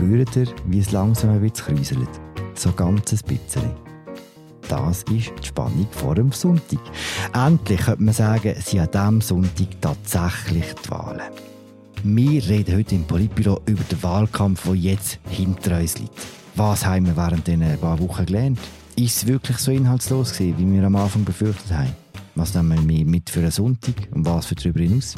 spürt ihr, wie es langsam ein bisschen kräuselt. So ganz ein bisschen. Das ist die Spannung vor dem Sonntag. Endlich könnte man sagen, sind an diesem Sonntag tatsächlich die Wahlen. Wir reden heute im Politbüro über den Wahlkampf, der jetzt hinter uns liegt. Was haben wir während dieser paar Wochen gelernt? Ist es wirklich so inhaltslos gewesen, wie wir am Anfang befürchtet haben? Was nehmen wir mit für einen Sonntag und was für darüber hinaus?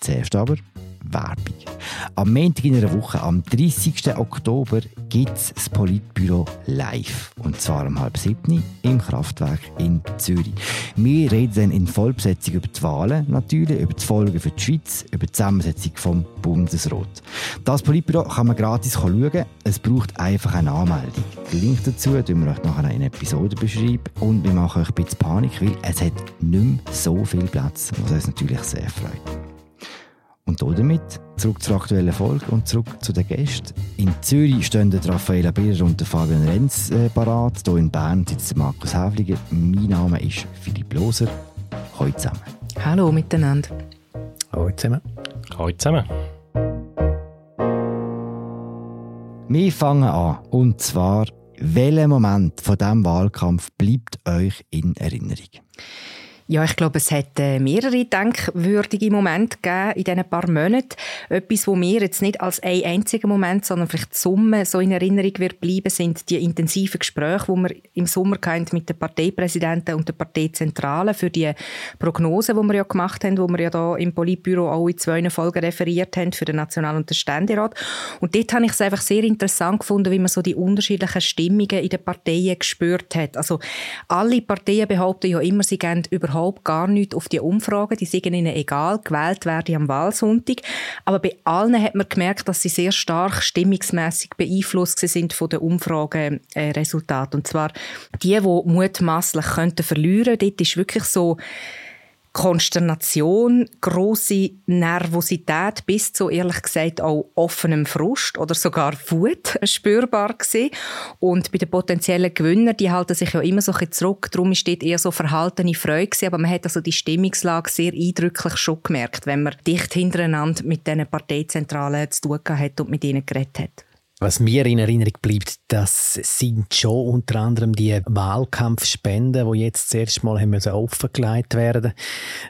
Zuerst aber Werbung. Am Montag in einer Woche, am 30. Oktober, gibt es das Politbüro live. Und zwar um halb sieben im Kraftwerk in Zürich. Wir reden dann in Vollbesetzung über die Wahlen natürlich, über die Folgen für die Schweiz, über die Zusammensetzung vom Bundesrat. Das Politbüro kann man gratis schauen. Es braucht einfach eine Anmeldung. Den Link dazu tun wir euch nachher in Episode beschreiben. Und wir machen euch ein bisschen Panik, weil es hat nicht mehr so viel Platz, was uns natürlich sehr freut. Und damit zurück zur aktuellen Folge und zurück zu den Gästen. In Zürich stehen der Raffaella Birrer und der Fabian Renz äh, parat. Hier in Bern sitzt Markus Häfliger. Mein Name ist Philipp Loser. Hallo zusammen. Hallo miteinander. Hallo zusammen. Hallo zusammen. Wir fangen an. Und zwar, welcher Moment von diesem Wahlkampf bleibt euch in Erinnerung? Ja, ich glaube, es hat äh, mehrere denkwürdige Momente gegeben in diesen paar Monaten. Etwas, wo mir jetzt nicht als ein einziger Moment, sondern vielleicht die Summe so in Erinnerung wird bleiben, sind die intensiven Gespräche, die wir im Sommer mit den Parteipräsidenten und der Parteizentrale für die Prognose, die wir ja gemacht haben, wo wir ja da im Politbüro auch in zwei Folgen referiert haben für den National- und den Ständerat. Und dort habe ich es einfach sehr interessant gefunden, wie man so die unterschiedlichen Stimmungen in den Parteien gespürt hat. Also alle Parteien behaupten ja immer, sie gehen überhaupt überhaupt gar nichts auf die Umfragen. Die sind ihnen egal, gewählt werden am Wahlsonntag. Aber bei allen hat man gemerkt, dass sie sehr stark stimmungsmässig beeinflusst sind von den Umfrageresultaten. Und zwar die, die mutmaßlich könnten. Dort ist wirklich so Konsternation, große Nervosität bis zu ehrlich gesagt auch offenem Frust oder sogar Wut spürbar gewesen. Und bei den potenziellen Gewinnern, die halten sich ja immer so ein bisschen zurück. Darum ist dort eher so verhaltene Freude gewesen. Aber man hat also die Stimmungslage sehr eindrücklich schon gemerkt, wenn man dicht hintereinander mit diesen Parteizentralen zu tun hat und mit ihnen geredet hat. Was mir in Erinnerung bleibt, das sind schon unter anderem die Wahlkampfspenden, die jetzt zuerst mal haben müssen offengelegt werden.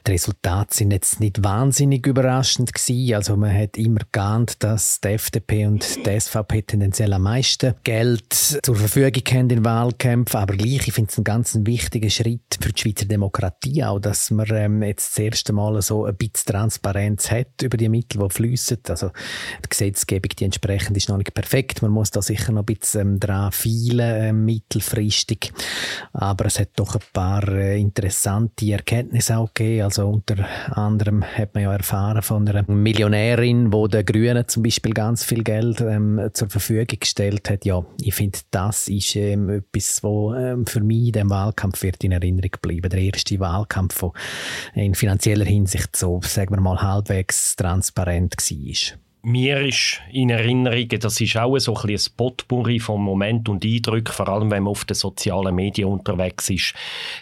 Die Resultate sind jetzt nicht wahnsinnig überraschend gewesen. Also man hat immer geahnt, dass die FDP und die SVP tendenziell am meisten Geld zur Verfügung haben in Wahlkämpfen. Aber gleich, ich finde es einen ganz wichtigen Schritt für die Schweizer Demokratie auch, dass man ähm, jetzt das erste Mal so ein bisschen Transparenz hat über die Mittel, die fließen. Also die Gesetzgebung, die entsprechend ist noch nicht perfekt perfekt. Man muss da sicher noch ein bisschen ähm, dran feilen, äh, mittelfristig. Aber es hat doch ein paar äh, interessante Erkenntnisse auch gegeben. Also unter anderem hat man ja erfahren von einer Millionärin, wo der Grünen zum Beispiel ganz viel Geld ähm, zur Verfügung gestellt hat. Ja, ich finde, das ist ähm, etwas, wo ähm, für mich in dem Wahlkampf wird in Erinnerung bleiben. Der erste Wahlkampf, der in finanzieller Hinsicht so, sagen wir mal, halbwegs transparent war mir ist in Erinnerung, das ist auch so ein, ein Potpourri von Moment und Eindrücken, vor allem wenn man auf den sozialen Medien unterwegs ist,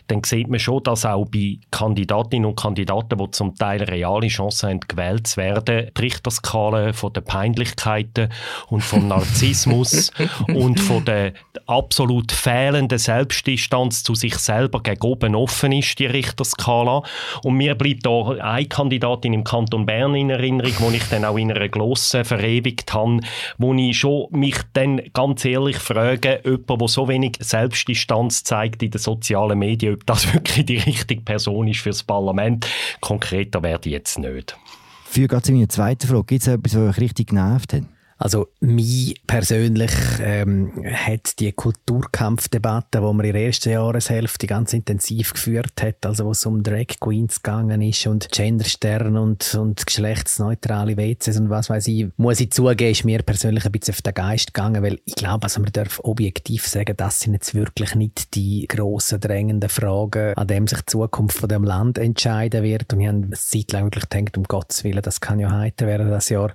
dann sieht man schon, dass auch bei Kandidatinnen und Kandidaten, die zum Teil reale Chancen haben, gewählt zu werden, die Richterskala von den Peinlichkeiten und vom Narzissmus und von der absolut fehlenden Selbstdistanz zu sich selber gegen oben offen ist, die Richterskala. Und mir bleibt da eine Kandidatin im Kanton Bern in Erinnerung, wo ich dann auch in einer Grossen verewigt habe, wo ich schon mich dann ganz ehrlich frage, jemand, der so wenig Selbstdistanz zeigt in den sozialen Medien, ob das wirklich die richtige Person ist fürs Parlament. Konkreter werde ich jetzt nicht. Für gerade zu meiner zweiten Frage, gibt es etwas, was euch richtig genervt hat? Also mich persönlich ähm, hat die Kulturkampfdebatte, die man in der ersten Jahreshälfte ganz intensiv geführt hat, also wo es um Drag Queens gegangen ist und Genderstern und, und geschlechtsneutrale WCs und was weiß ich, muss ich zugeben, ist mir persönlich ein bisschen auf den Geist gegangen, weil ich glaube, also man darf objektiv sagen, das sind jetzt wirklich nicht die grossen, drängenden Fragen, an dem sich die Zukunft von dem Land entscheiden wird. Und ich habe eine Zeit lang wirklich gedacht, um Gottes Willen, das kann ja heiter werden, das Jahr.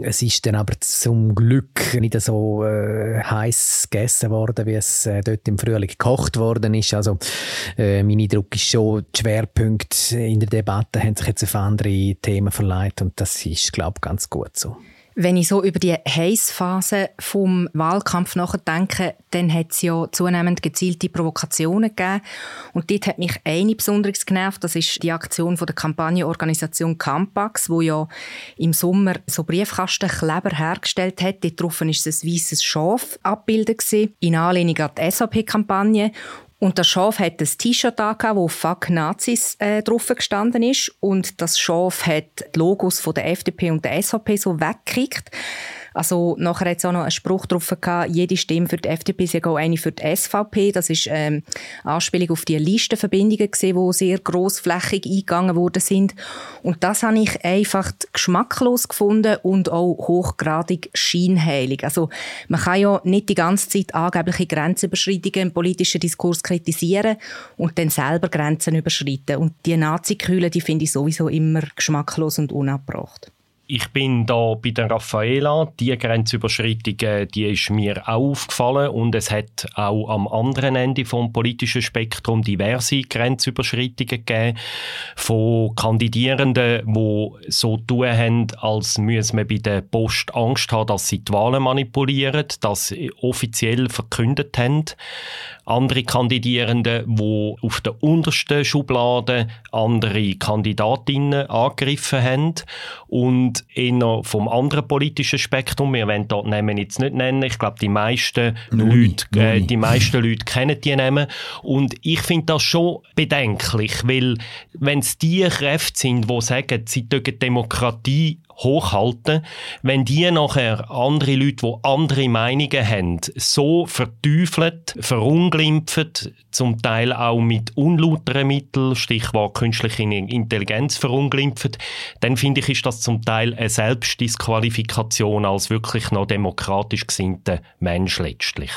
Es ist dann aber zum Glück nicht so äh, heiß gegessen worden, wie es äh, dort im Frühling gekocht worden ist. Also äh, mein Eindruck ist schon, die Schwerpunkte in der Debatte haben sich jetzt auf andere Themen verleiht und das ist, glaube ich, ganz gut so. Wenn ich so über die Heißphase vom Wahlkampf nachdenke, dann hat es ja zunehmend gezielte Provokationen gegeben. Und dort hat mich eine besonders genervt. Das ist die Aktion von der Kampagnenorganisation Campax, wo ja im Sommer so Briefkastenkleber hergestellt hat. Dort drauf ist ein weißes Schaf abgebildet in Anlehnung an die SAP-Kampagne. Und das Schaf hat ein T-Shirt angehabt, wo «Fuck Nazis» äh, drauf gestanden ist. Und das Schaf hat die Logos von der FDP und der SVP so weggekriegt. Also nachher hat es auch noch einen Spruch drauf gehabt, jede Stimme für die FDP ist auch eine für die SVP. Das ist ähm, Anspielung auf die Listenverbindungen gesehen, die sehr grossflächig eingegangen worden sind. Und das habe ich einfach geschmacklos gefunden und auch hochgradig scheinheilig. Also man kann ja nicht die ganze Zeit angebliche Grenzüberschreitungen im politischen Diskurs kritisieren und dann selber Grenzen überschreiten. Und die Nazi-Kühle, die finde ich sowieso immer geschmacklos und unabgebracht ich bin da bei der Raffaela. Die Grenzüberschreitung, die ist mir auch aufgefallen und es hat auch am anderen Ende vom politischen Spektrum diverse Grenzüberschreitungen gegeben von Kandidierenden, die so tun haben, als müsse man bei der Post Angst haben, dass sie die Wahlen manipulieren, dass sie offiziell verkündet haben andere Kandidierende, die auf der untersten Schublade andere Kandidatinnen angegriffen haben. Und eher vom anderen politischen Spektrum, wir wollen dort Namen jetzt nicht nennen, ich glaube die meisten Nuni, Leute, äh, die meisten Leute kennen die Namen. Und ich finde das schon bedenklich, weil wenn es die Kräfte sind, die sagen, sie Demokratie hochhalten, wenn die nachher andere Leute, die andere Meinungen haben, so verteufelt, verunglimpft, zum Teil auch mit unlauteren Mitteln, Stichwort künstliche Intelligenz verunglimpft, dann finde ich, ist das zum Teil eine Selbstdisqualifikation als wirklich noch demokratisch gesinnter Mensch letztlich.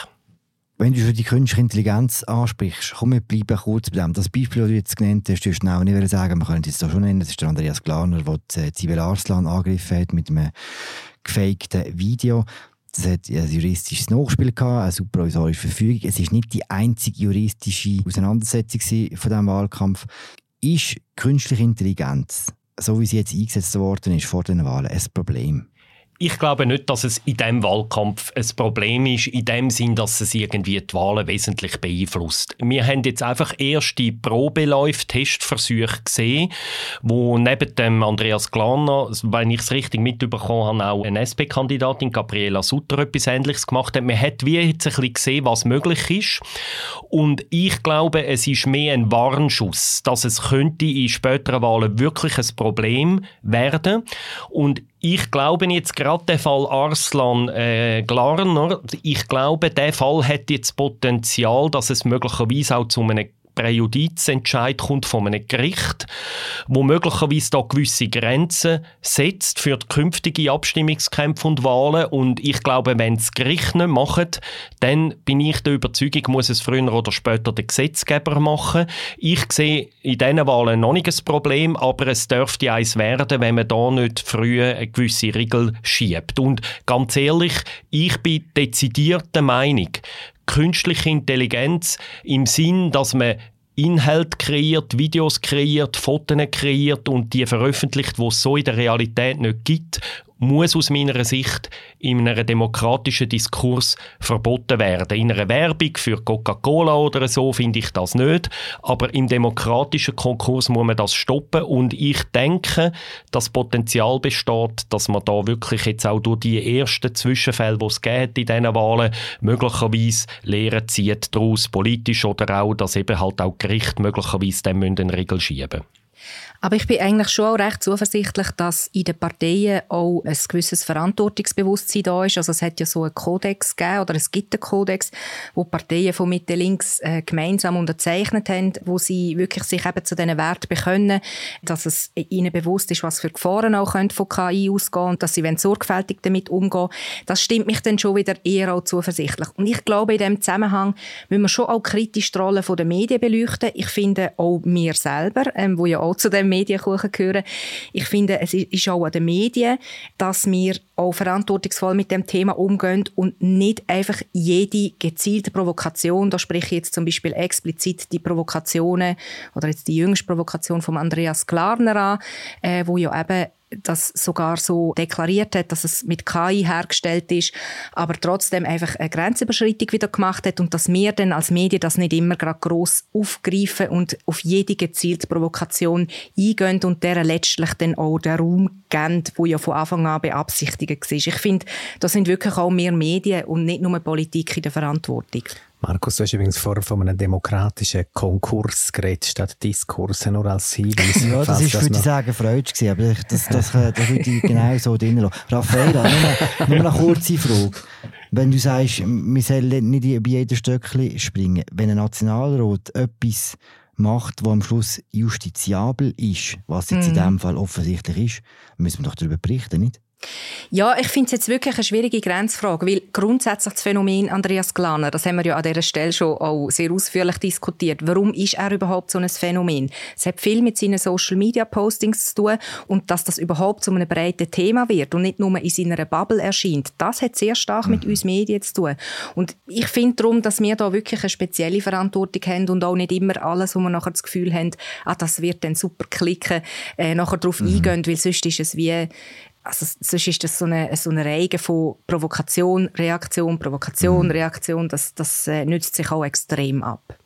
Wenn du schon die künstliche Intelligenz ansprichst, komm, wir bleiben kurz bei dem. Das Beispiel, das du jetzt genannt hast, du auch nicht sagen, wir können es jetzt schon nennen, das ist der Andreas Glaner, der Zivil Arslan angegriffen hat mit einem gefakten Video. Das hat ein juristisches Nachspiel gehabt, eine supervisorische Verfügung. Es ist nicht die einzige juristische Auseinandersetzung von diesem Wahlkampf. Ist künstliche Intelligenz, so wie sie jetzt eingesetzt worden ist vor den Wahlen, ein Problem? Ich glaube nicht, dass es in diesem Wahlkampf ein Problem ist, in dem Sinn, dass es irgendwie die Wahlen wesentlich beeinflusst. Wir haben jetzt einfach erste Probeläufe, Testversuche gesehen, wo neben dem Andreas Glaner, wenn ich es richtig mitbekommen habe, auch eine SP-Kandidatin, Gabriela Sutter, etwas Ähnliches gemacht hat. Man hat wie jetzt ein bisschen gesehen, was möglich ist. Und ich glaube, es ist mehr ein Warnschuss, dass es könnte in späteren Wahlen wirklich ein Problem werden. Und ich glaube jetzt gerade der Fall Arslan äh, Glarner, ich glaube, der Fall hat jetzt Potenzial, dass es möglicherweise auch zu einem Präjudizentscheid kommt von einem Gericht, wo möglicherweise da gewisse Grenzen setzt für die künftigen Abstimmungskämpfe und Wahlen. Und ich glaube, wenn das Gericht nicht macht, dann bin ich der Überzeugung, muss es früher oder später der Gesetzgeber machen. Ich sehe in diesen Wahlen noch nicht ein Problem, aber es dürfte eins werden, wenn man da nicht früh eine gewisse Regel schiebt. Und ganz ehrlich, ich bin dezidiert der Meinung, künstliche Intelligenz im Sinn, dass man Inhalt kreiert, Videos kreiert, Fotos kreiert und die veröffentlicht, wo es so in der Realität nicht gibt muss aus meiner Sicht in einem demokratischen Diskurs verboten werden. In einer Werbung für Coca-Cola oder so finde ich das nicht, aber im demokratischen Konkurs muss man das stoppen und ich denke, das Potenzial besteht, dass man da wirklich jetzt auch durch die ersten Zwischenfälle, die es in diesen Wahlen, möglicherweise Lehren zieht daraus, politisch oder auch, dass eben halt auch Gericht möglicherweise dem eine Regel schieben müssen. Aber ich bin eigentlich schon auch recht zuversichtlich, dass in den Parteien auch ein gewisses Verantwortungsbewusstsein da ist. Also es hat ja so einen Kodex gegeben, oder es gibt einen Kodex, wo Parteien von Mitte links äh, gemeinsam unterzeichnet haben, wo sie wirklich sich eben zu diesen Werten bekennen, dass es ihnen bewusst ist, was für Gefahren auch können von KI ausgehen und dass sie sorgfältig damit umgehen Das stimmt mich dann schon wieder eher auch zuversichtlich. Und ich glaube, in diesem Zusammenhang müssen wir schon auch kritisch die Rolle der Medien beleuchten. Ich finde auch wir selber, ähm, wo ja auch zu dem Medienkuchen gehören. Ich finde, es ist auch an den Medien, dass wir auch verantwortungsvoll mit dem Thema umgehen und nicht einfach jede gezielte Provokation, da spreche ich jetzt zum Beispiel explizit die Provokationen oder jetzt die jüngste Provokation von Andreas Klarner an, äh, wo ja eben das sogar so deklariert hat, dass es mit KI hergestellt ist, aber trotzdem einfach eine Grenzüberschreitung wieder gemacht hat und dass wir dann als Medien das nicht immer gerade gross aufgreifen und auf jede gezielte Provokation eingehen und der letztlich dann auch den Raum geben, wo ja von Anfang an beabsichtigt war. Ich finde, da sind wirklich auch mehr Medien und nicht nur Politik in der Verantwortung. Markus, du hast übrigens vorher von einem demokratischen Konkurs geredet, statt Diskurs, nur als Hinweis. ja, das ist, würde ich sagen, Freud gewesen, aber das, das, das, das würde ich genau so drin lassen. Raffaella, nur, nur eine kurze Frage. Wenn du sagst, wir sollen nicht bei jedem Stöckchen springen, wenn ein Nationalrat etwas macht, was am Schluss justiziabel ist, was jetzt mm. in mhm. diesem Fall offensichtlich ist, müssen wir doch darüber berichten, nicht? Ja, ich finde es jetzt wirklich eine schwierige Grenzfrage, weil grundsätzlich das Phänomen Andreas Glaner, das haben wir ja an dieser Stelle schon auch sehr ausführlich diskutiert. Warum ist er überhaupt so ein Phänomen? Es hat viel mit seinen Social-Media-Postings zu tun und dass das überhaupt zu einem breiten Thema wird und nicht nur in seiner Bubble erscheint, das hat sehr stark mit mhm. uns Medien zu tun. Und ich finde darum, dass wir da wirklich eine spezielle Verantwortung haben und auch nicht immer alles, wo wir nachher das Gefühl haben, ah, das wird dann super klicken, äh, nachher darauf mhm. eingehen, weil sonst ist es wie also sonst ist das so eine, so eine Reihe von Provokation, Reaktion, Provokation, mhm. Reaktion, das, das äh, nützt sich auch extrem ab.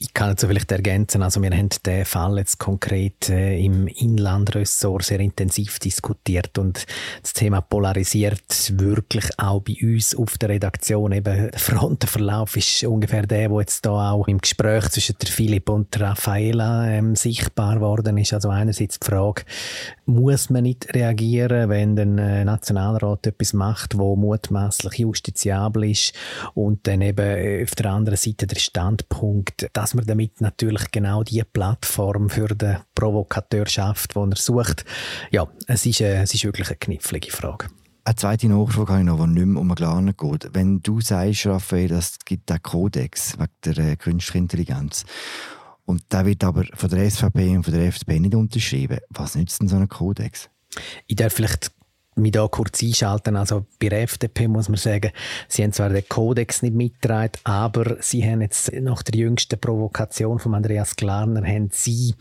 Ich kann dazu vielleicht ergänzen, also wir haben den Fall jetzt konkret äh, im Inlandressort sehr intensiv diskutiert und das Thema polarisiert wirklich auch bei uns auf der Redaktion. Eben der Frontenverlauf ist ungefähr der, wo jetzt da auch im Gespräch zwischen der Philipp und der Raffaela ähm, sichtbar worden ist. Also einerseits die Frage, muss man nicht reagieren, wenn der äh, Nationalrat etwas macht, wo mutmaßlich justiziabel ist und dann eben äh, auf der anderen Seite der Standpunkt, dass man damit natürlich genau die Plattform für den Provokateur schafft, den er sucht. Ja, es ist, äh, es ist wirklich eine knifflige Frage. Eine zweite Nachfrage habe ich noch, die nicht mehr um Klarna geht. Wenn du sagst, Raphael, es gibt einen Kodex wegen der äh, künstlichen Intelligenz und der wird aber von der SVP und von der FDP nicht unterschrieben, was nützt denn so ein Kodex? Ich darf vielleicht mich da kurz einschalten. Also bei der FDP muss man sagen, sie haben zwar den Kodex nicht mitgetragen, aber sie haben jetzt nach der jüngsten Provokation von Andreas Klarner haben sie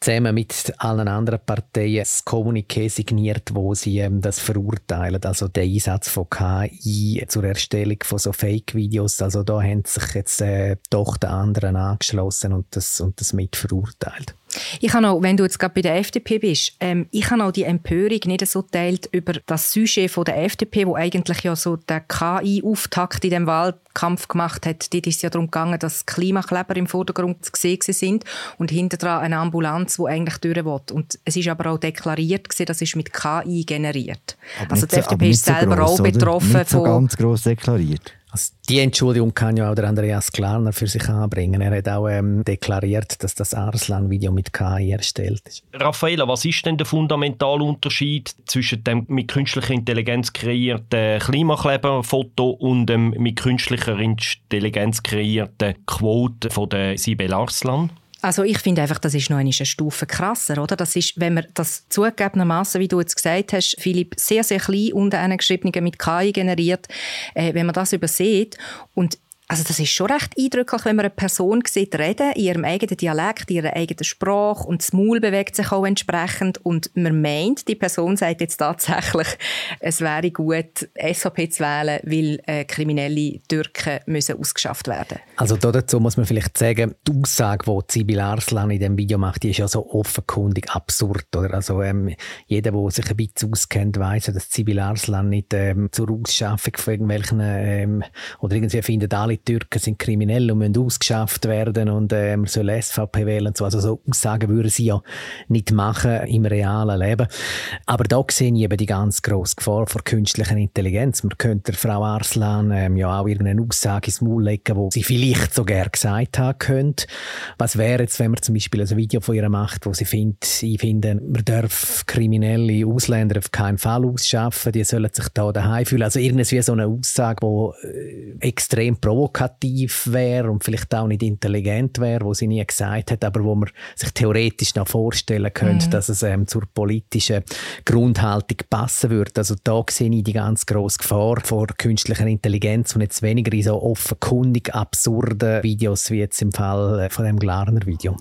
zusammen mit allen anderen Parteien das Kommuniqué signiert, wo sie ähm, das verurteilen. Also der Einsatz von KI zur Erstellung von so Fake-Videos. Also da haben sich jetzt äh, doch die anderen angeschlossen und das, und das mit verurteilt. Ich habe auch, wenn du jetzt gerade bei der FDP bist, ähm, ich habe auch die Empörung nicht so teilt über das Sujet von der FDP, wo eigentlich ja so der KI-Auftakt in dem Wahlkampf gemacht hat. Dort ist es ja darum gegangen, dass Klimakleber im Vordergrund zu sehen sind und hinter dran eine Ambulanz, die eigentlich durch will. Und es ist aber auch deklariert gewesen, das ist mit KI generiert. Aber also die FDP ist selber gross, auch betroffen. Nicht so ganz gross deklariert. Also die Entschuldigung kann ja auch der Andreas Klarner für sich anbringen. Er hat auch ähm, deklariert, dass das Arslan-Video mit KI erstellt ist. Raffaella, was ist denn der fundamentale Unterschied zwischen dem mit künstlicher Intelligenz kreierten Klimakleberfoto und dem mit künstlicher Intelligenz kreierten Quote von der Sibel Arslan? Also ich finde einfach, das ist noch eine Stufe krasser, oder? Das ist, wenn man das zugegebenermaßen, wie du jetzt gesagt hast, Philipp, sehr, sehr klein unter einem geschriebenen mit KI generiert, äh, wenn man das übersieht und also das ist schon recht eindrücklich, wenn man eine Person sieht reden, in ihrem eigenen Dialekt, in ihrer eigenen Sprache und das Maul bewegt sich auch entsprechend und man meint, die Person sagt jetzt tatsächlich, es wäre gut, SVP zu wählen, weil äh, kriminelle Türken müssen ausgeschafft werden Also dazu muss man vielleicht sagen, die Aussage, die Sibyl Arslan in dem Video macht, die ist ja so offenkundig absurd. Oder? Also ähm, jeder, der sich ein bisschen auskennt, weiß dass Sibyl Arslan nicht ähm, zur Ausschaffung von irgendwelchen ähm, oder irgendwie findet alle alle Türken sind kriminell und müssen ausgeschafft werden und äh, man soll SVP wählen und so. Also so Aussagen würden sie ja nicht machen im realen Leben. Aber da sehe ich eben die ganz grosse Gefahr vor künstlicher Intelligenz. Man könnte der Frau Arslan ähm, ja auch irgendeine Aussage ins Maul legen, wo sie vielleicht so gerne gesagt haben könnte. Was wäre jetzt, wenn man zum Beispiel ein Video von ihr macht, wo sie findet, ich finde, man darf kriminelle Ausländer auf keinen Fall ausschaffen, die sollen sich da daheim fühlen. Also irgendwie so eine Aussage, die äh, extrem provoziert provokativ wäre und vielleicht auch nicht intelligent wäre, wo sie nie gesagt hat, aber wo man sich theoretisch noch vorstellen könnte, mhm. dass es ähm, zur politischen Grundhaltung passen würde. Also da sehe ich die ganz grosse Gefahr vor künstlicher Intelligenz und jetzt weniger in so offenkundig absurden Videos wie jetzt im Fall äh, von dem Glarner Video.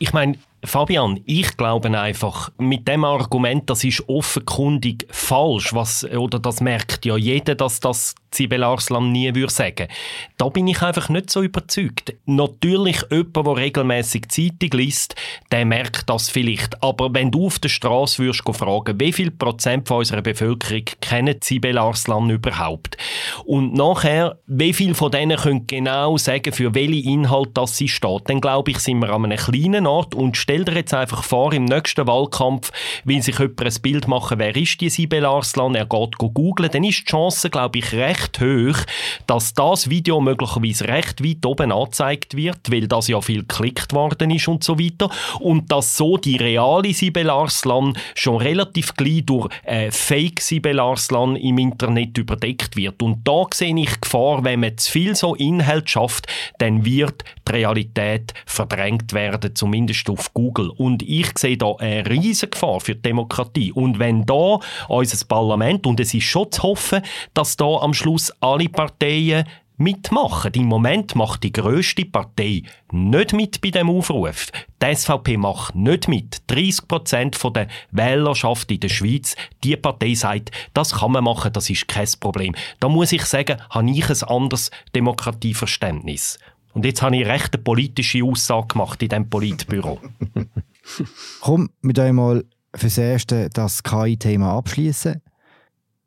Ich meine, Fabian, ich glaube einfach, mit dem Argument, das ist offenkundig falsch, was, oder das merkt ja jeder, dass das Sibel Arslan nie würde sagen. Da bin ich einfach nicht so überzeugt. Natürlich, jemand, der regelmäßig Zeitung liest, der merkt das vielleicht. Aber wenn du auf der Straße würdest fragen, wie viel Prozent von unserer Bevölkerung kennen Sibel Arslan überhaupt? Und nachher, wie viel von denen können genau sagen, für welche Inhalt das sie steht, dann glaube ich, sind wir an einem kleinen Ort und stell dir jetzt einfach vor, im nächsten Wahlkampf will sich jemand ein Bild machen, wer ist die Sibel Arslan, er geht googlen, dann ist die Chance, glaube ich, recht recht hoch, dass das Video möglicherweise recht weit oben angezeigt wird, weil das ja viel geklickt worden ist und so weiter. Und dass so die reale Sibel Arslan schon relativ gleich durch äh, Fake Sibel Arslan im Internet überdeckt wird. Und da sehe ich Gefahr, wenn man zu viel so Inhalt schafft, dann wird die Realität verdrängt werden, zumindest auf Google. Und ich sehe da eine riesige Gefahr für die Demokratie. Und wenn da unser Parlament, und es ist schon zu hoffen, dass da am Schluss alle Parteien mitmachen. Im Moment macht die grösste Partei nicht mit bei dem Aufruf. Die SVP macht nicht mit. 30 Prozent der Wählerschaft in der Schweiz, die Partei sagt, das kann man machen, das ist kein Problem. Da muss ich sagen, habe ich ein anderes Demokratieverständnis. Und jetzt habe ich recht eine politische Aussage gemacht in diesem Politbüro. Komm mit euch mal fürs Erste das KI-Thema abschließen.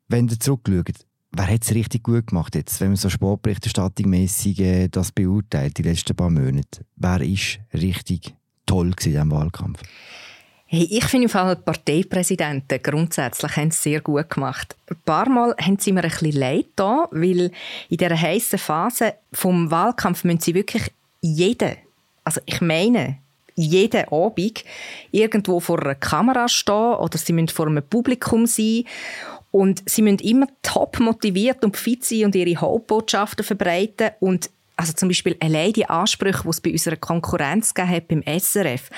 Wenn ihr zurückschaut, wer hat es richtig gut gemacht jetzt, wenn man so sportberichterstattungsmässig äh, das beurteilt, die letzten paar Monate? Wer ist richtig toll in diesem Wahlkampf? Hey, ich finde im Fall die Parteipräsidenten grundsätzlich haben es sehr gut gemacht. Ein paar Mal haben sie mir ein bisschen leid da, weil in dieser heißen Phase vom Wahlkampf müssen sie wirklich jeden, also ich meine, jeden Abend irgendwo vor einer Kamera stehen oder sie müssen vor einem Publikum sein und sie müssen immer top motiviert und fit sein und ihre Hauptbotschaften verbreiten. Und also zum Beispiel allein die Ansprüche, die es bei unserer Konkurrenz hat, beim SRF.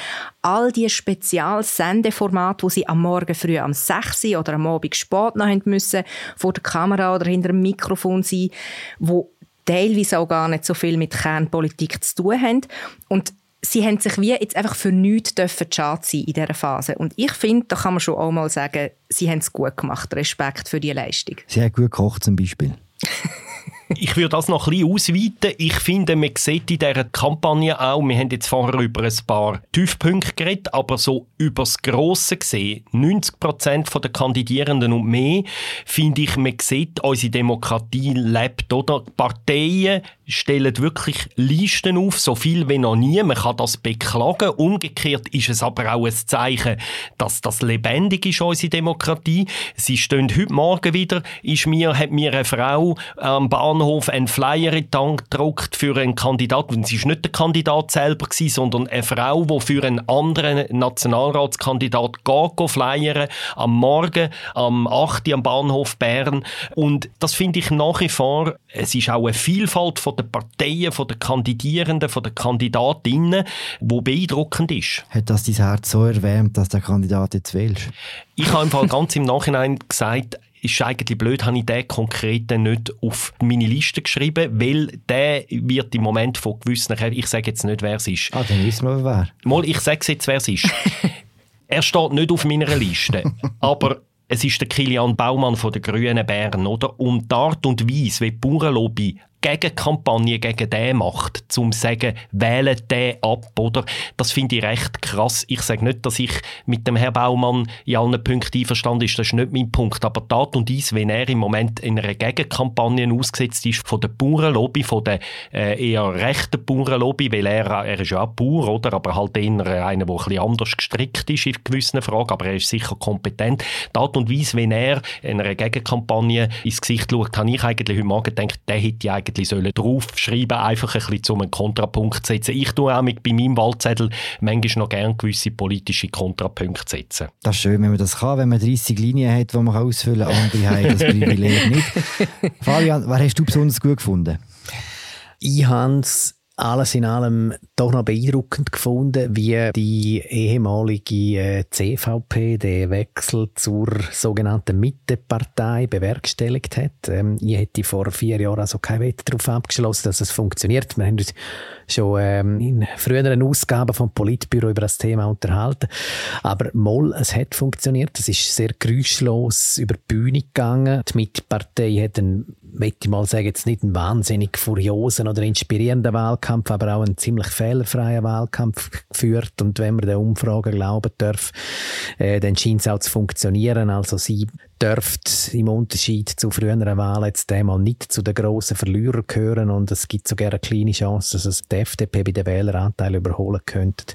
All die Spezialsendeformate, die sie am Morgen früh am 6 Uhr oder am Abend spät noch haben müssen, vor der Kamera oder hinter dem Mikrofon sein, wo teilweise auch gar nicht so viel mit Kernpolitik zu tun haben. Und sie haben sich wie jetzt einfach für nichts dürfen schade sein in dieser Phase. Und ich finde, da kann man schon auch mal sagen, sie haben es gut gemacht. Respekt für die Leistung. Sie haben gut gekocht zum Beispiel. ich würde das noch ein bisschen ausweiten. Ich finde, man sieht in dieser Kampagne auch, wir haben jetzt vorher über ein paar Tiefpunkte geredet, aber so über das Grosse gesehen, 90 Prozent der Kandidierenden und mehr, finde ich, man sieht, unsere Demokratie lebt, oder? Die Parteien stellen wirklich Listen auf, so viel wie noch nie. Man kann das beklagen. Umgekehrt ist es aber auch ein Zeichen, dass das lebendig ist, unsere Demokratie. Sie stehen heute Morgen wieder, ist mir, hat mir eine Frau am Bahnhof einen Flyer in die Hand gedruckt für einen Kandidaten. Sie war nicht der Kandidat selber, gewesen, sondern eine Frau, die für einen anderen Nationalratskandidat geht, flyern am Morgen, am 8. am Bahnhof Bern. Und das finde ich nach wie vor, es ist auch eine Vielfalt von der Parteien, von den Kandidierenden, von den Kandidatinnen, wo beeindruckend ist. Hat das dein Herz so erwärmt, dass der Kandidat jetzt wählst? Ich habe im Fall ganz im Nachhinein gesagt, ist eigentlich blöd, habe ich den konkreten nicht auf meine Liste geschrieben, weil der wird im Moment von gewissen, ich sage jetzt nicht, wer es ist. Ah, dann wissen wir, wer. Mal, ich sage jetzt, wer es ist. er steht nicht auf meiner Liste, aber es ist der Kilian Baumann von den Grünen Bären, oder? Und die Art und Weise, wie die Bauernlobby Gegenkampagne gegen den macht, zum zu sagen, wählen den ab, oder? Das finde ich recht krass. Ich sage nicht, dass ich mit dem Herrn Baumann in allen Punkten einverstanden ist, das ist nicht mein Punkt, aber Art und Weise, wenn er im Moment in einer Gegenkampagne ausgesetzt ist von der Bauernlobby, von der äh, eher rechten Bauernlobby, weil er, er ist ja auch Bauer, oder? Aber halt eher einer, der ein anders gestrickt ist in gewissen Fragen, aber er ist sicher kompetent. Art und Weise, wenn er in einer Gegenkampagne ins Gesicht schaut, habe ich eigentlich heute Morgen gedacht, der hätte eigentlich eigentlich sollen draufschreiben einfach ein bisschen zum einen Kontrapunkt zu setzen. Ich tue auch mit, bei meinem Wahlzettel manchmal noch gerne gewisse politische Kontrapunkte setzen. Das ist schön, wenn man das kann, wenn man 30 Linien hat, die man ausfüllen kann. Andere haben das Privileg nicht. Fabian, was hast du besonders gut gefunden? Ich habe es alles in allem doch noch beeindruckend gefunden, wie die ehemalige äh, CVP den Wechsel zur sogenannten Mittepartei bewerkstelligt hat. Ähm, ich hätte vor vier Jahren also kein Wett darauf abgeschlossen, dass es funktioniert. Wir haben uns schon ähm, in früheren Ausgaben vom Politbüro über das Thema unterhalten. Aber Moll, es hat funktioniert. Es ist sehr geräuschlos über die Bühne gegangen. Die Mittepartei hat einen, möchte mal sagen, jetzt nicht einen wahnsinnig furiosen oder inspirierenden Wahlkampf, aber auch einen ziemlich fehlerfreien Wahlkampf geführt. Und wenn man den Umfragen glauben darf, äh, dann scheint es auch zu funktionieren. Also sie dürfte im Unterschied zu früheren Wahlen jetzt einmal nicht zu den grossen Verlierern gehören und es gibt sogar eine kleine Chance, dass es die FDP bei den Wähleranteilen überholen könnte.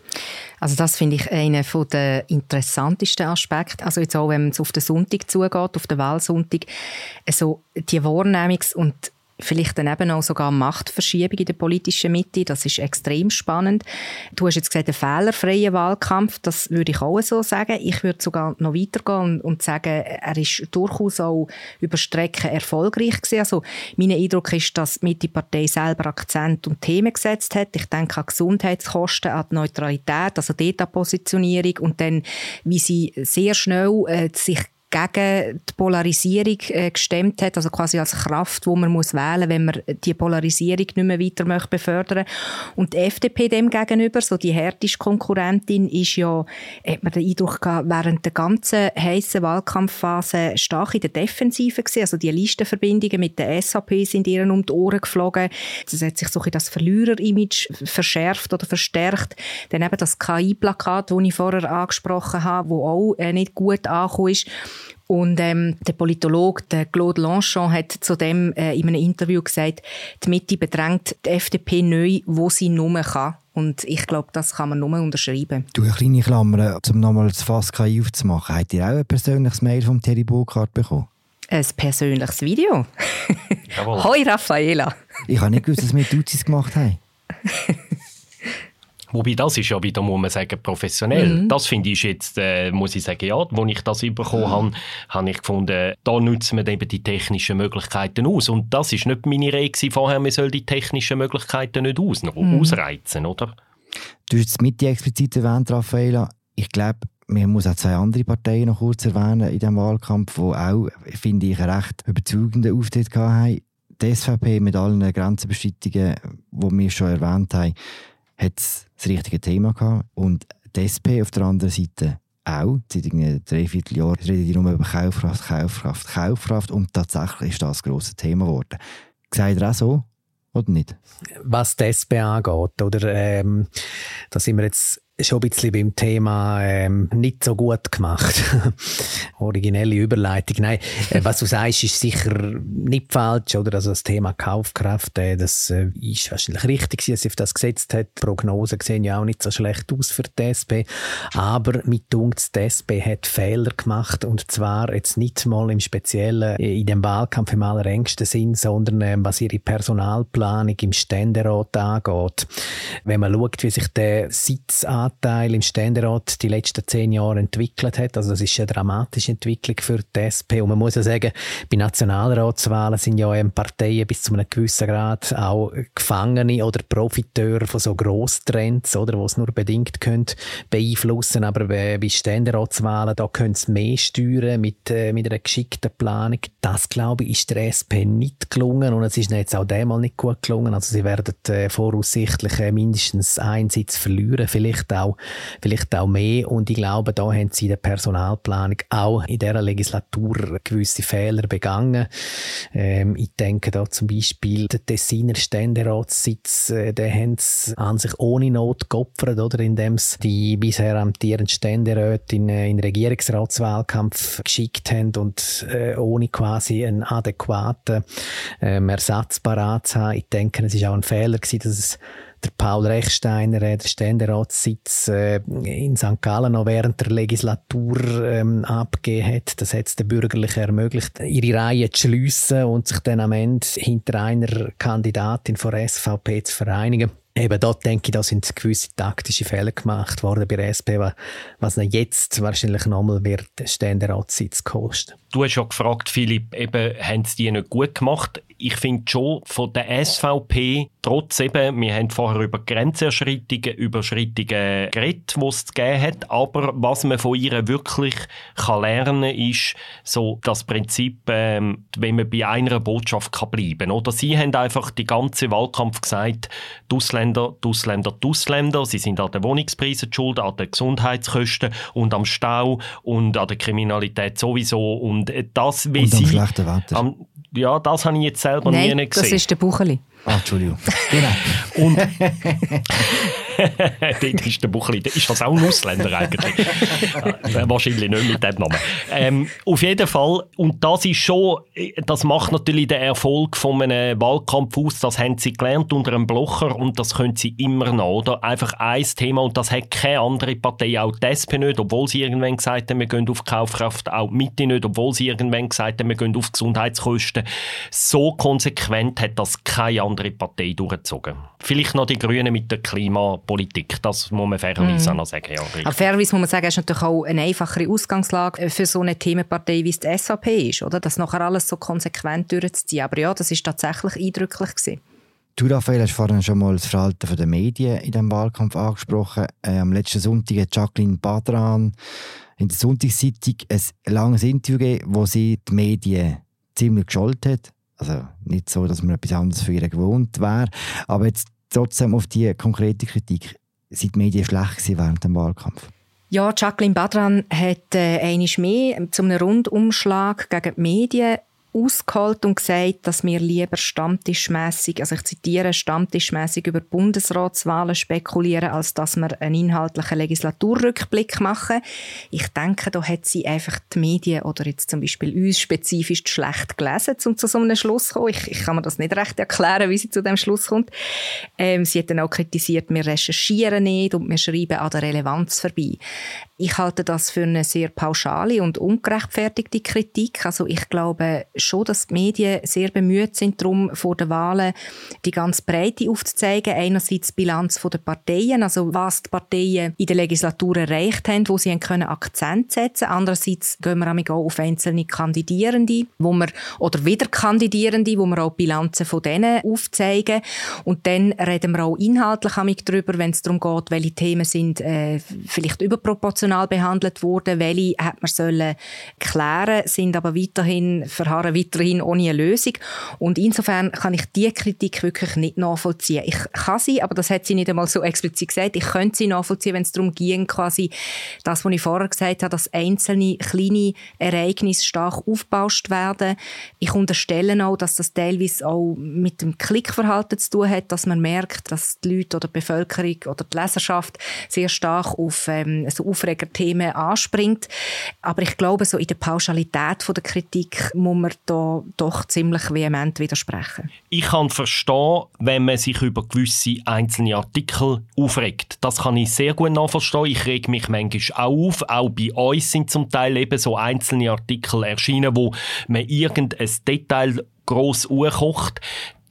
Also das finde ich einen der interessantesten Aspekte. Also jetzt auch, wenn es auf den Sonntag zugeht, auf den Wahlsonntag, also die Wahrnehmungs- und vielleicht dann eben auch sogar Machtverschiebung in der politischen Mitte. Das ist extrem spannend. Du hast jetzt gesagt, einen fehlerfreien Wahlkampf. Das würde ich auch so sagen. Ich würde sogar noch weitergehen und, und sagen, er ist durchaus auch über Strecken erfolgreich gewesen. Also mein Eindruck ist, dass die Mitte-Partei selber Akzent und Themen gesetzt hat. Ich denke an Gesundheitskosten, an die Neutralität, also Data-Positionierung und dann, wie sie sehr schnell äh, sich gegen die Polarisierung äh, gestemmt hat, also quasi als Kraft, wo man muss wählen, wenn man die Polarisierung nicht mehr weiter möchte befördern. Und die FDP dem gegenüber, so die härteste Konkurrentin, ist ja, hat man den Eindruck gehabt, während der ganzen heißen Wahlkampfphase stark in der Defensive gewesen. Also die Listenverbindungen mit der SAP sind ihren um die Ohren geflogen. Das hat sich so ein das Verlierer-Image verschärft oder verstärkt. Dann eben das KI-Plakat, das ich vorher angesprochen habe, wo auch äh, nicht gut angekommen ist. Und ähm, der Politologe der Claude Lanchon hat zudem äh, in einem Interview gesagt, die Mitte bedrängt die FDP neu, wo sie nur kann. Und ich glaube, das kann man nur unterschreiben. Du, eine kleine Klammer, um nochmal das Fass KI aufzumachen. Habt ihr auch ein persönliches Mail von Terry Burkhardt bekommen? Ein persönliches Video? Jawohl. Hoi, Raffaela. Ich habe nicht gewusst, dass wir Duzis gemacht haben. Wobei das ist ja wieder, muss man sagen, professionell. Mhm. Das finde ich jetzt, äh, muss ich sagen, ja, als ich das bekommen mhm. habe, habe ich gefunden, da nutzen wir eben die technischen Möglichkeiten aus. Und das ist nicht meine Rede vorher, man soll die technischen Möglichkeiten nicht aus, mhm. ausreizen, oder? Du hast es mit explizit erwähnt, Raffaella. Ich glaube, man muss auch zwei andere Parteien noch kurz erwähnen in diesem Wahlkampf, die auch, finde ich, einen recht überzeugenden Auftritt hatten. Die SVP mit allen Grenzüberschreitungen, die wir schon erwähnt haben, hat das richtige Thema gehabt. Und die SP auf der anderen Seite auch. Seit einem Dreivierteljahr reden die nur über Kaufkraft, Kaufkraft, Kaufkraft. Und tatsächlich ist das ein grosses Thema geworden. Seid ihr auch so? Oder nicht? Was die SP angeht, oder, ähm, da sind wir jetzt schon ein bisschen beim Thema ähm, nicht so gut gemacht. Originelle Überleitung. Nein, äh, was du sagst, ist sicher nicht falsch, oder? Also das Thema Kaufkraft, äh, das äh, ist wahrscheinlich richtig, dass sie auf das gesetzt hat. Die Prognosen sehen ja auch nicht so schlecht aus für die SP. Aber mit uns, die SP hat Fehler gemacht und zwar jetzt nicht mal im Speziellen in dem Wahlkampf im allerengsten Sinn, sondern äh, was ihre Personalplanung im Ständerat angeht. Wenn man schaut, wie sich der Sitz an Anteil im Ständerat die letzten zehn Jahre entwickelt hat. Also das ist eine dramatische Entwicklung für die SP. Und man muss ja sagen, bei Nationalratswahlen sind ja Parteien bis zu einem gewissen Grad auch Gefangene oder Profiteure von so Grosstrends, oder, die es nur bedingt können beeinflussen. Aber bei Ständeratswahlen, da können sie mehr steuern mit, äh, mit einer geschickten Planung. Das, glaube ich, ist der SP nicht gelungen und es ist jetzt auch diesmal nicht gut gelungen. Also sie werden äh, voraussichtlich äh, mindestens einen Sitz verlieren, vielleicht auch, vielleicht auch mehr. Und ich glaube, da haben sie in der Personalplanung auch in dieser Legislatur gewisse Fehler begangen. Ähm, ich denke da zum Beispiel, der Tessiner Ständeratssitz, äh, den haben sie an sich ohne Not geopfert, oder? Indem sie die bisher amtierenden Ständeräte in, äh, in Regierungsratswahlkampf geschickt haben und äh, ohne quasi einen adäquaten ähm, Ersatz parat zu haben. Ich denke, es war auch ein Fehler gewesen, dass es der Paul Rechsteiner, äh, der Ständeratssitz äh, in St. Gallen noch während der Legislatur ähm, abgegeben hat. Das hat es den Bürgerlichen ermöglicht, ihre Reihe zu schliessen und sich dann am Ende hinter einer Kandidatin von SVP zu vereinigen. Eben dort denke ich, da sind gewisse taktische Fehler gemacht worden bei der SP, was ihnen jetzt wahrscheinlich nochmal wird Ständeratssitz kosten. Du hast ja gefragt, Philipp, eben, haben sie die nicht gut gemacht? Ich finde schon von der SVP, trotz eben, wir haben vorher über Grenzerschreitungen, Überschreitungen geredet, die es gegeben hat, aber was man von ihr wirklich kann lernen kann, ist so das Prinzip, ähm, wenn man bei einer Botschaft kann bleiben kann. Sie haben einfach die ganze Wahlkampf gesagt, die die Ausländer, die Ausländer, sie sind an den Wohnungspreisen schuld, an den Gesundheitskosten und am Stau und an der Kriminalität sowieso und das, wie und sie... am schlechten Wetter. Am, ja, das habe ich jetzt selber Nein, nie gesehen. das ist der Bucheli. Ah, Entschuldigung. Genau. Und dort ist der Buchli, ist das auch ein Ausländer eigentlich? wahrscheinlich nicht mit dem Namen. Ähm, auf jeden Fall, und das ist schon, das macht natürlich den Erfolg von einem Wahlkampf aus, das haben sie gelernt unter einem Blocher und das können sie immer noch, oder? Einfach ein Thema und das hat keine andere Partei, auch die SP nicht, obwohl sie irgendwann gesagt haben, wir gehen auf Kaufkraft, auch die Mitte nicht, obwohl sie irgendwann gesagt haben, wir gehen auf Gesundheitskosten. So konsequent hat das keine andere Partei durchgezogen. Vielleicht noch die Grünen mit der Klimapolitik, das muss man fairerweise Mhm. noch sagen. Ja, Aber fairerweise muss man sagen, es ist natürlich auch eine einfachere Ausgangslage für so eine Themenpartei, wie es die SVP ist, oder? Das nachher alles so konsequent durchzuziehen. Aber ja, das ist tatsächlich eindrücklich gewesen. Du, Raphael, hast vorhin schon mal das Verhalten der Medien in diesem Wahlkampf angesprochen. Äh, am letzten Sonntag hat Jacqueline Badran in der Sonntagszeitung ein langes Interview gegeben, wo sie die Medien ziemlich gescholten hat. Also nicht so, dass man etwas anderes für ihr gewohnt wäre. Aber jetzt trotzdem auf die konkrete Kritik. Sind die Medien schlecht während dem Wahlkampf? Ja, Jacqueline Badran hat äh, einmal mehr zu einem Rundumschlag gegen die Medien ausgeholt und gesagt, dass wir lieber stammtischmässig, also ich zitiere, stammtischmässig über Bundesratswahlen spekulieren, als dass wir einen inhaltlichen Legislaturrückblick machen. Ich denke, da hat sie einfach die Medien oder jetzt zum Beispiel uns spezifisch schlecht gelesen, um zu so einem Schluss zu kommen. Ich, ich kann mir das nicht recht erklären, wie sie zu dem Schluss kommt. Ähm, sie hat dann auch kritisiert, wir recherchieren nicht und wir schreiben an der Relevanz vorbei. Ich halte das für eine sehr pauschale und ungerechtfertigte Kritik. Also ich glaube schon, dass die Medien sehr bemüht sind, darum vor den Wahlen die ganz Breite aufzuzeigen. Einerseits die Bilanz der Parteien, also was die Parteien in der Legislatur erreicht haben, wo sie können Akzent setzen können. Andererseits gehen wir auch auf einzelne Kandidierende, wo wir, oder Wiederkandidierende, wo wir auch die Bilanzen von denen aufzeigen. Und dann reden wir auch inhaltlich darüber, wenn es darum geht, welche Themen sind äh, vielleicht überproportional behandelt worden, welche hat man sollen klären, sind aber weiterhin, verharren weiterhin ohne eine Lösung. Und insofern kann ich diese Kritik wirklich nicht nachvollziehen. Ich kann sie, aber das hat sie nicht einmal so explizit gesagt, ich könnte sie nachvollziehen, wenn es darum ging, quasi das, was ich vorher gesagt habe, dass einzelne kleine Ereignisse stark aufgebauscht werden. Ich unterstelle auch, dass das teilweise auch mit dem Klickverhalten zu tun hat, dass man merkt, dass die Leute oder die Bevölkerung oder die Leserschaft sehr stark auf ähm, so Aufregerthemen anspringt. Aber ich glaube, so in der Pauschalität von der Kritik muss man da doch ziemlich vehement widersprechen. Ich kann verstehen, wenn man sich über gewisse einzelne Artikel aufregt. Das kann ich sehr gut nachvollziehen. Ich reg mich manchmal auch auf. Auch bei uns sind zum Teil eben so einzelne Artikel erschienen, wo man irgendein Detail gross kocht.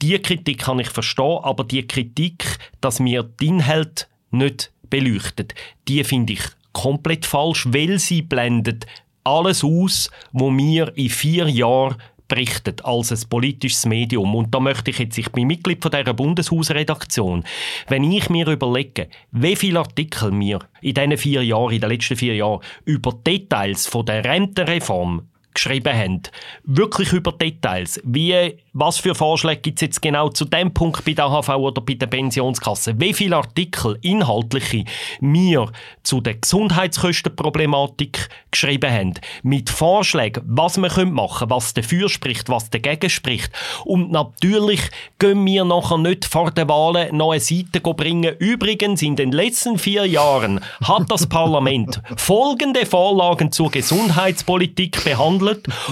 Die Kritik kann ich verstehen, aber die Kritik, dass wir die Inhalte nicht beleuchtet, die finde ich komplett falsch, weil sie blendet alles aus, wo wir in vier Jahren berichtet als ein politisches Medium. Und da möchte ich jetzt, ich bin Mitglied von dieser Bundeshausredaktion, wenn ich mir überlege, wie viele Artikel wir in diesen vier Jahren, in den letzten vier Jahren, über Details von der Rentenreform geschrieben haben, wirklich über Details, wie, was für Vorschläge gibt es jetzt genau zu dem Punkt bei der AHV oder bei der Pensionskasse, wie viele Artikel, inhaltliche, wir zu der Gesundheitskostenproblematik geschrieben haben, mit Vorschlägen, was wir machen können, was dafür spricht, was dagegen spricht. Und natürlich gehen wir nachher nicht vor den Wahlen noch eine Seite bringen. Übrigens, in den letzten vier Jahren hat das Parlament folgende Vorlagen zur Gesundheitspolitik behandelt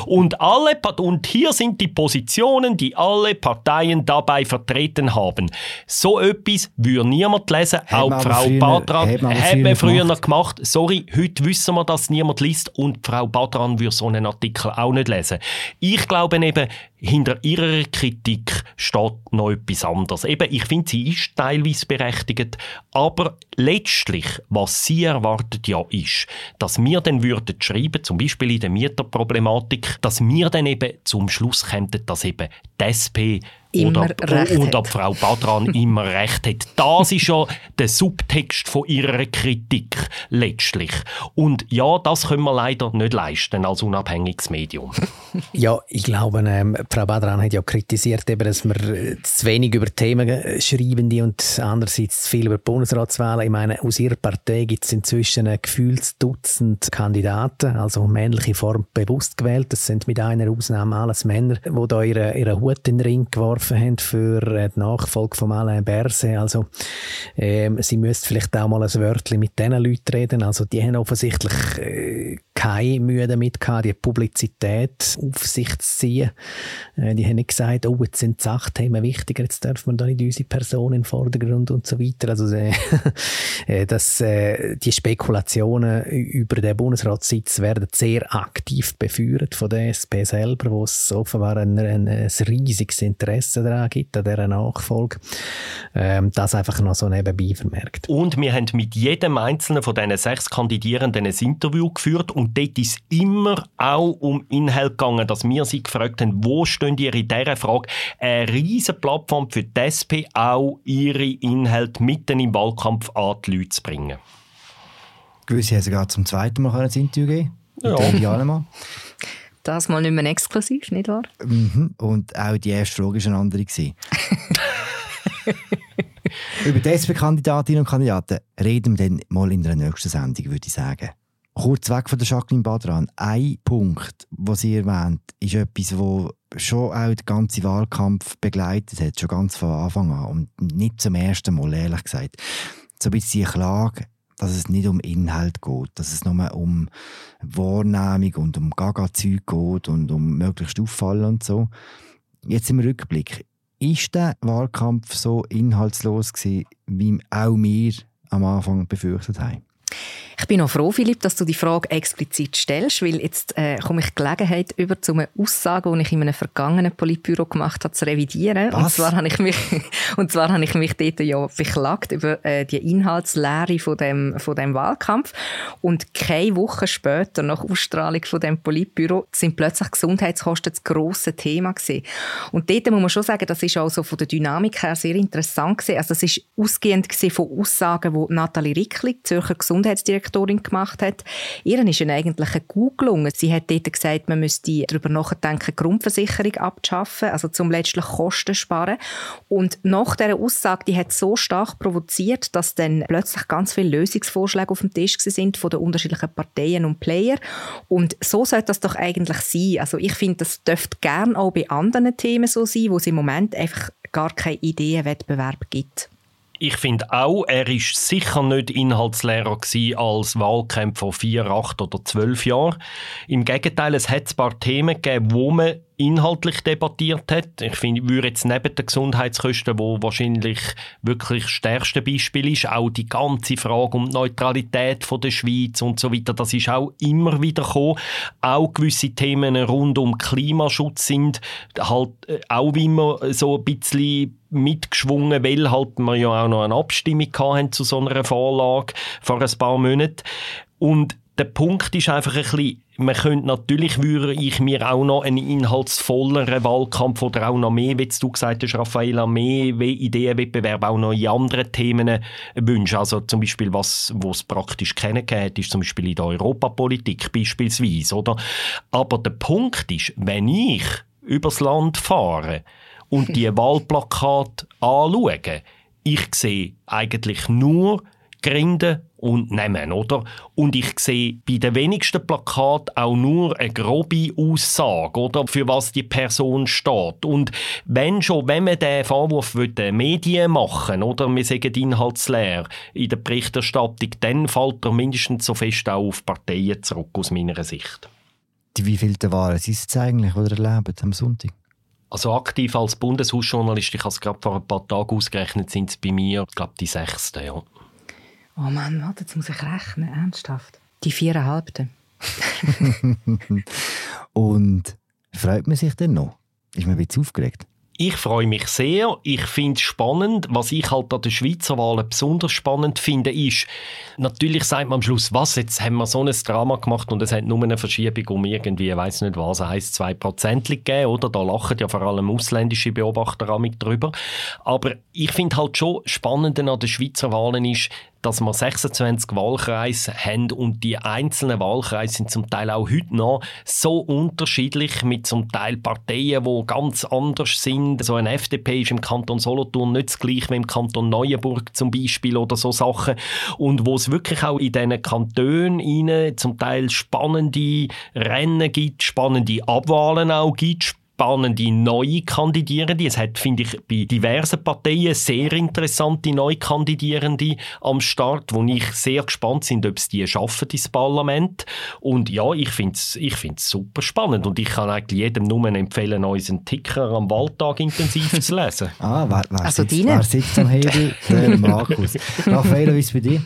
und, alle, und hier sind die Positionen, die alle Parteien dabei vertreten haben. So etwas würde niemand lesen, Hat auch Frau früher- Badran man aber hat früher gemacht. noch gemacht. Sorry, heute wissen wir, dass niemand liest und Frau Badran würde so einen Artikel auch nicht lesen. Ich glaube eben, hinter ihrer Kritik steht noch etwas anderes. Eben, ich finde, sie ist teilweise berechtigt, aber letztlich, was sie erwartet ja ist, dass wir dann würden schreiben, zum Beispiel in der Mieterproblematik, dass wir dann eben zum Schluss kämen, dass eben die SP immer oder, recht oder hat. Frau Badran immer recht hat. Das ist ja der Subtext von ihrer Kritik letztlich. Und ja, das können wir leider nicht leisten als unabhängiges Medium. Ja, ich glaube, ähm, Frau Badran hat ja kritisiert, eben, dass wir äh, zu wenig über Themen äh, schreiben die und andererseits zu viel über Bundesratswahlen. Ich meine, aus ihrer Partei gibt es inzwischen ein Gefühlsdutzend Kandidaten, also männliche Form bewusst gewählt. Das sind mit einer Ausnahme alles Männer, die da ihren ihre Hut in den Ring geworfen haben für äh, die Nachfolge von Alain Berset. Also, ähm, sie müsste vielleicht auch mal ein Wörtchen mit diesen Leuten reden. Also, die haben offensichtlich äh, keine Mühe damit gehabt, die Publizität auf sich zu ziehen. Äh, die haben nicht gesagt, oh, jetzt sind Sachthemen wichtiger, jetzt dürfen wir da nicht unsere Person im Vordergrund und so weiter. Also, äh, äh, dass, äh, die Spekulationen über den Bundesratssitz werden sehr aktiv beführt von der SP selber, wo es offenbar ein, ein, ein riesiges Interesse daran gibt, an dieser Nachfolge. Ähm, das einfach noch so nebenbei vermerkt. Und wir haben mit jedem einzelnen von diesen sechs Kandidierenden ein Interview geführt und dort ist immer auch um Inhalt gegangen, dass wir sie gefragt haben, wo stehen ihr in dieser Frage? Eine riesige Plattform für die SP, auch ihre Inhalte mitten im Wahlkampf an die Leute zu bringen. Gewisse haben sogar zum zweiten Mal ein Interview geben Ja. Allemann. Das mal nicht mehr exklusiv, nicht wahr? Mhm. Und auch die erste Frage war eine andere. gewesen. Über die SP-Kandidatinnen und Kandidaten reden wir dann mal in der nächsten Sendung, würde ich sagen. Kurz weg von der Jacqueline Badran. Ein Punkt, den sie erwähnt, ist etwas, wo schon auch den ganzen Wahlkampf begleitet hat, schon ganz von Anfang an. Und nicht zum ersten Mal, ehrlich gesagt. So ein bisschen die Klage, dass es nicht um Inhalt geht, dass es nur um Wahrnehmung und um Gaga-Zeug geht und um möglichst auffallen und so. Jetzt im Rückblick, ist der Wahlkampf so inhaltslos gewesen, wie auch wir am Anfang befürchtet haben? Ich bin auch froh, Philipp, dass du die Frage explizit stellst, weil jetzt äh, komme ich Gelegenheit über zu einer Aussage, die ich in einem vergangenen Politbüro gemacht habe, zu revidieren. Und Was? zwar habe ich mich, und zwar habe ich mich dort ja beklagt über äh, die Inhaltslehre von dem, von dem Wahlkampf. Und keine Woche später, nach Ausstrahlung von dem Politbüro, sind plötzlich Gesundheitskosten das grosse Thema gewesen. Und dort muss man schon sagen, das ist auch so von der Dynamik her sehr interessant gewesen. Also das ist ausgehend gewesen von Aussagen, die Nathalie Rickli, Zürcher Gesundheitsdirektorin, gemacht hat. Ihren ist eigentlich ein Coup gelungen. Sie hat dort gesagt, man müsste darüber nachdenken, Grundversicherung abzuschaffen, also zum letztlich Kosten sparen. Und nach dieser Aussage, die hat so stark provoziert, dass dann plötzlich ganz viele Lösungsvorschläge auf dem Tisch sind von den unterschiedlichen Parteien und Player. Und so sollte das doch eigentlich sein. Also ich finde, das dürfte gern auch bei anderen Themen so sein, wo es im Moment einfach gar keinen Ideenwettbewerb gibt. Ich finde auch, er ist sicher nicht Inhaltslehrer als Wahlkämpfer vor vier, acht oder zwölf Jahren. Im Gegenteil, es hat ein paar Themen gegeben, wo man inhaltlich debattiert hat. Ich finde, würde jetzt neben den Gesundheitskosten, wo wahrscheinlich wirklich das stärkste Beispiel ist, auch die ganze Frage um die Neutralität von der Schweiz und so weiter, das ist auch immer wieder gekommen. Auch gewisse Themen rund um Klimaschutz sind halt äh, auch immer so ein bisschen mitgeschwungen, weil halt wir ja auch noch eine Abstimmung hatten zu so einer Vorlage vor ein paar Monaten. Und der Punkt ist einfach ein bisschen, man könnte natürlich, würde ich mir auch noch einen inhaltsvolleren Wahlkampf oder auch noch mehr, wie du gesagt hast, Raffaella, mehr Ideenwettbewerb auch noch in anderen Themen wünschen. Also zum Beispiel, was, wo es praktisch kennengegeben hat, ist zum Beispiel in der Europapolitik beispielsweise, oder? Aber der Punkt ist, wenn ich übers Land fahre und die Wahlplakate anschaue, ich sehe eigentlich nur Grinden und Nehmen, oder? Und ich sehe bei den wenigsten Plakaten auch nur eine grobe Aussage, oder? Für was die Person steht. Und wenn schon, wenn man den Vorwurf den Medien machen, oder? Wir sagen inhaltsleer in der Berichterstattung, dann fällt er mindestens so fest auch auf Parteien zurück, aus meiner Sicht. Die wievielte Wahlen ist es jetzt eigentlich, die ihr erlebt am Sonntag? Also aktiv als Bundeshausjournalist, ich habe es gerade vor ein paar Tagen ausgerechnet, sind es bei mir, ich glaube, die sechste, ja. Oh Mann, warte, jetzt muss ich rechnen, ernsthaft. Die viereinhalbte. Und freut man sich denn noch? Ist man ein bisschen aufgeregt? Ich freue mich sehr. Ich finde es spannend. Was ich halt an den Schweizer Wahlen besonders spannend finde, ist, natürlich sagt man am Schluss, was, jetzt haben wir so ein Drama gemacht und es hat nur eine Verschiebung um irgendwie, ich weiß nicht was, heisst zwei Prozent gegeben, oder? Da lachen ja vor allem ausländische Beobachter drüber. Aber ich finde halt schon spannend an den Schweizer Wahlen ist, dass wir 26 Wahlkreise haben und die einzelnen Wahlkreise sind zum Teil auch heute noch so unterschiedlich mit zum Teil Parteien, die ganz anders sind. So eine FDP ist im Kanton Solothurn nicht das gleiche wie im Kanton Neuenburg zum Beispiel oder so Sachen und wo es wirklich auch in diesen Kantonen zum Teil spannende Rennen gibt, spannende Abwahlen auch gibt, spannende neue Kandidierende. Es hat, finde ich, bei diversen Parteien sehr interessante neue Kandidierende am Start, wo ich sehr gespannt bin, ob es die schaffen ins Parlament. Und ja, ich finde es ich find's super spannend und ich kann eigentlich jedem nur empfehlen, unseren Ticker am Wahltag intensiv zu lesen. ah, wer, wer, also sitzt, wer sitzt am Hebel? Der Markus. Raffaele, wie ist es bei dir?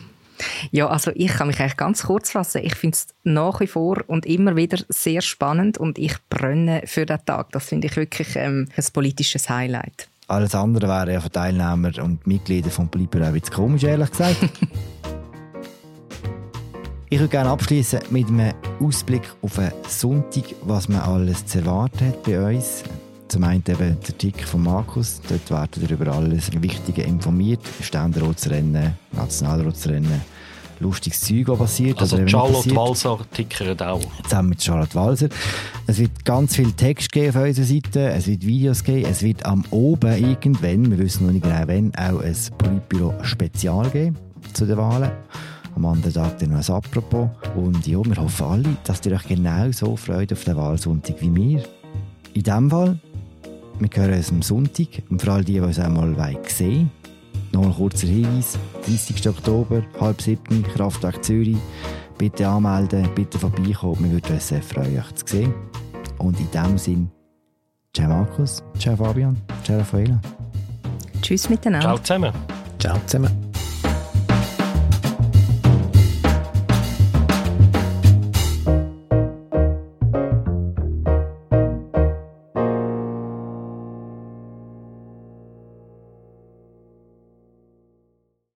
Ja, also ich kann mich eigentlich ganz kurz fassen. Ich finde es nach wie vor und immer wieder sehr spannend und ich brenne für den Tag. Das finde ich wirklich ähm, ein politisches Highlight. Alles andere wäre ja für Teilnehmer und Mitglieder von Bleiber auch jetzt komisch, ehrlich gesagt. ich würde gerne abschließen mit einem Ausblick auf einen Sonntag, was man alles zu erwarten hat bei uns. Zum einen eben der Artikel von Markus, dort werden ihr über alles Wichtige informiert. Ständeratsrennen, Nationalratsrennen, lustiges Zeug, was passiert. Also Charlotte Walser tickert auch. Zusammen mit Charlotte Walser. Es wird ganz viel Text geben auf unserer Seite, es wird Videos geben, es wird am Oben irgendwann, wir wissen noch nicht genau wann, auch ein Politbüro-Spezial geben zu den Wahlen. Am anderen Tag dann noch ein Apropos. Und ja, wir hoffen alle, dass ihr euch genau so freut auf den Wahlsonntag wie wir. In diesem Fall wir hören uns am Sonntag und für all die, die uns einmal sehen wollen, noch ein kurzer Hinweis. 30. Oktober, halb siebten, Kraftwerk Zürich. Bitte anmelden, bitte vorbeikommen. Wir würden uns sehr freuen, euch zu sehen. Und in diesem Sinne, ciao Markus, ciao Fabian, ciao Raffaella. Tschüss miteinander. Ciao zusammen. Ciao zusammen.